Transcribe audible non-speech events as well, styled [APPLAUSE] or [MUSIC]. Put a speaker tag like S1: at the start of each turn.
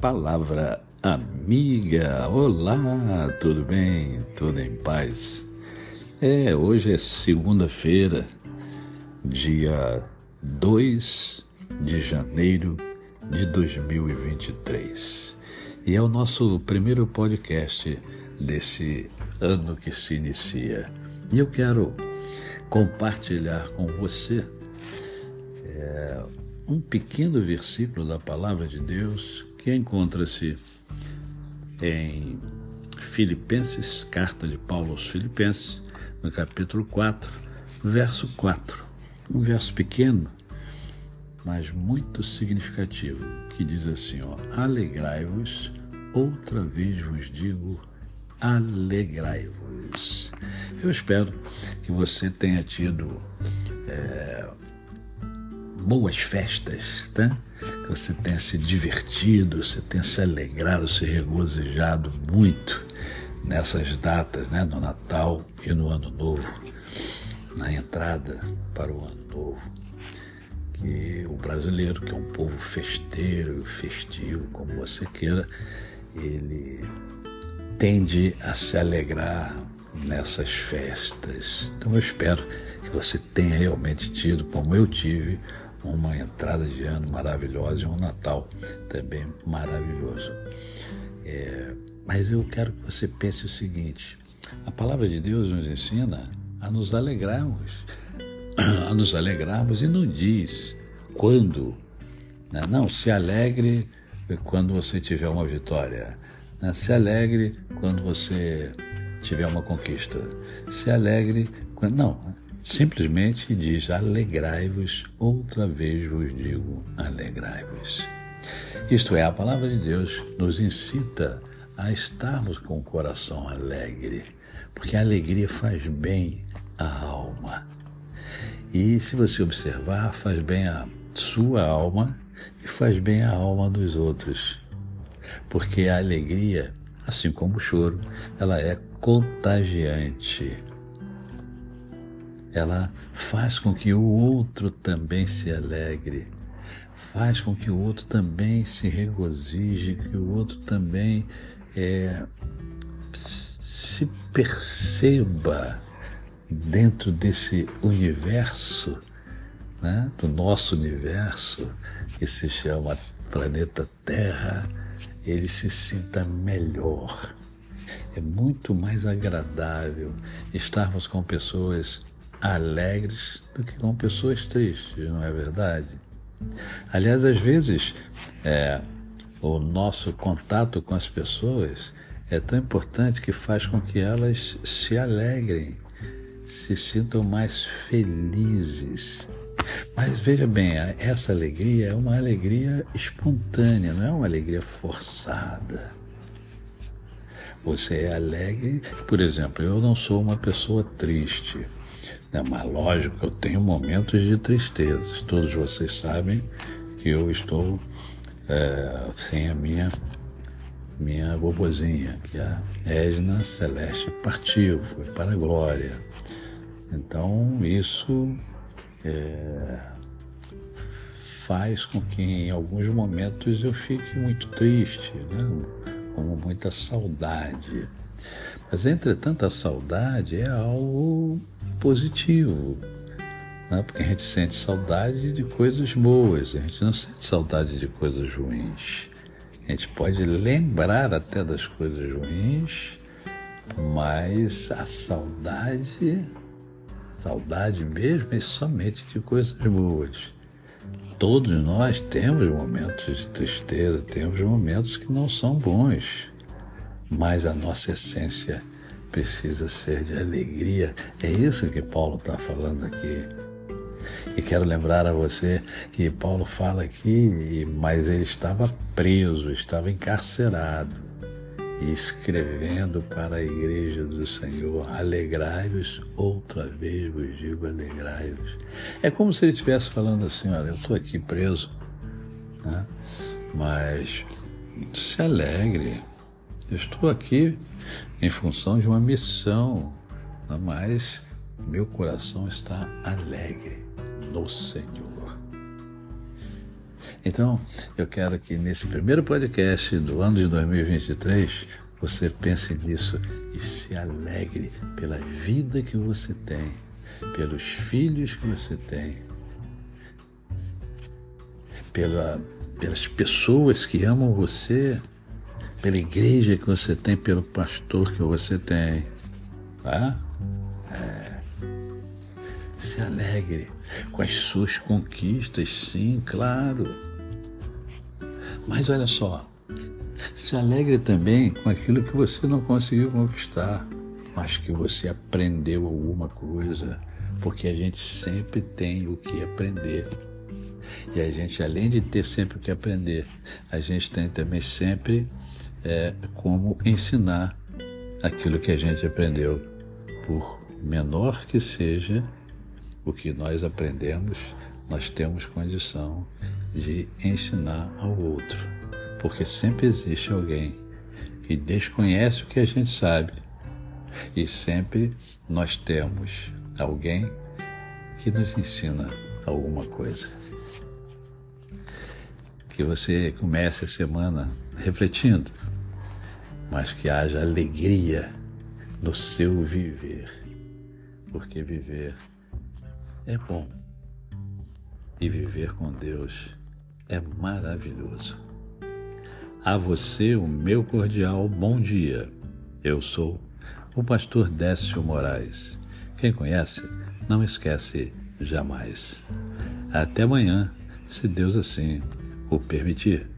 S1: Palavra amiga. Olá, tudo bem? Tudo em paz? É, hoje é segunda-feira, dia 2 de janeiro de 2023. E é o nosso primeiro podcast desse ano que se inicia. E eu quero compartilhar com você é, um pequeno versículo da palavra de Deus que encontra-se em Filipenses, carta de Paulo aos Filipenses, no capítulo 4, verso 4. Um verso pequeno, mas muito significativo, que diz assim, ó: Alegrai-vos, outra vez vos digo, alegrai-vos. Eu espero que você tenha tido é, boas festas, tá? Você tenha se divertido, você tenha se alegrado, se regozijado muito nessas datas, né? no Natal e no Ano Novo, na entrada para o Ano Novo. Que o brasileiro, que é um povo festeiro, festivo, como você queira, ele tende a se alegrar nessas festas. Então eu espero que você tenha realmente tido, como eu tive, uma entrada de ano maravilhosa e um Natal também maravilhoso. É, mas eu quero que você pense o seguinte: a palavra de Deus nos ensina a nos alegrarmos, [COUGHS] a nos alegrarmos e não diz quando. Né? Não, se alegre quando você tiver uma vitória. Né? Se alegre quando você tiver uma conquista. Se alegre quando. Não, simplesmente diz: alegrai-vos, outra vez vos digo: alegrai-vos. Isto é, a palavra de Deus nos incita a estarmos com o coração alegre, porque a alegria faz bem à alma. E se você observar, faz bem à sua alma e faz bem à alma dos outros. Porque a alegria, assim como o choro, ela é contagiante ela faz com que o outro também se alegre, faz com que o outro também se regozije, que o outro também é, se perceba dentro desse universo, né, do nosso universo, que se chama planeta Terra, ele se sinta melhor. É muito mais agradável estarmos com pessoas alegres do que com pessoas tristes, não é verdade? Aliás, às vezes, é, o nosso contato com as pessoas é tão importante que faz com que elas se alegrem, se sintam mais felizes. Mas veja bem, essa alegria é uma alegria espontânea, não é uma alegria forçada. Você é alegre, por exemplo, eu não sou uma pessoa triste. É Mas lógico, eu tenho momentos de tristeza. Todos vocês sabem que eu estou é, sem a minha minha bobozinha, que é a Edna Celeste partiu, foi para a glória. Então isso é, faz com que em alguns momentos eu fique muito triste, né? com muita saudade. Mas entretanto a saudade é algo positivo. Né? Porque a gente sente saudade de coisas boas, a gente não sente saudade de coisas ruins. A gente pode lembrar até das coisas ruins, mas a saudade, saudade mesmo, é somente de coisas boas. Todos nós temos momentos de tristeza, temos momentos que não são bons, mas a nossa essência precisa ser de alegria. É isso que Paulo está falando aqui. E quero lembrar a você que Paulo fala aqui, mas ele estava preso, estava encarcerado, e escrevendo para a igreja do Senhor: alegrai-vos, outra vez vos digo, alegrai-vos. É como se ele estivesse falando assim: olha, eu estou aqui preso, né? mas se alegre, estou aqui em função de uma missão, mas meu coração está alegre no Senhor. Então, eu quero que nesse primeiro podcast do ano de 2023 você pense nisso e se alegre pela vida que você tem, pelos filhos que você tem, pela, pelas pessoas que amam você, pela igreja que você tem, pelo pastor que você tem. Tá? É. Se alegre com as suas conquistas, sim, claro. Mas olha só, se alegre também com aquilo que você não conseguiu conquistar, mas que você aprendeu alguma coisa, porque a gente sempre tem o que aprender. E a gente, além de ter sempre o que aprender, a gente tem também sempre é, como ensinar aquilo que a gente aprendeu, por menor que seja o que nós aprendemos, nós temos condição de ensinar ao outro, porque sempre existe alguém que desconhece o que a gente sabe. E sempre nós temos alguém que nos ensina alguma coisa. Que você comece a semana refletindo, mas que haja alegria no seu viver, porque viver é bom e viver com Deus é maravilhoso. A você o meu cordial bom dia. Eu sou o pastor Décio Moraes. Quem conhece, não esquece jamais. Até amanhã, se Deus assim o permitir.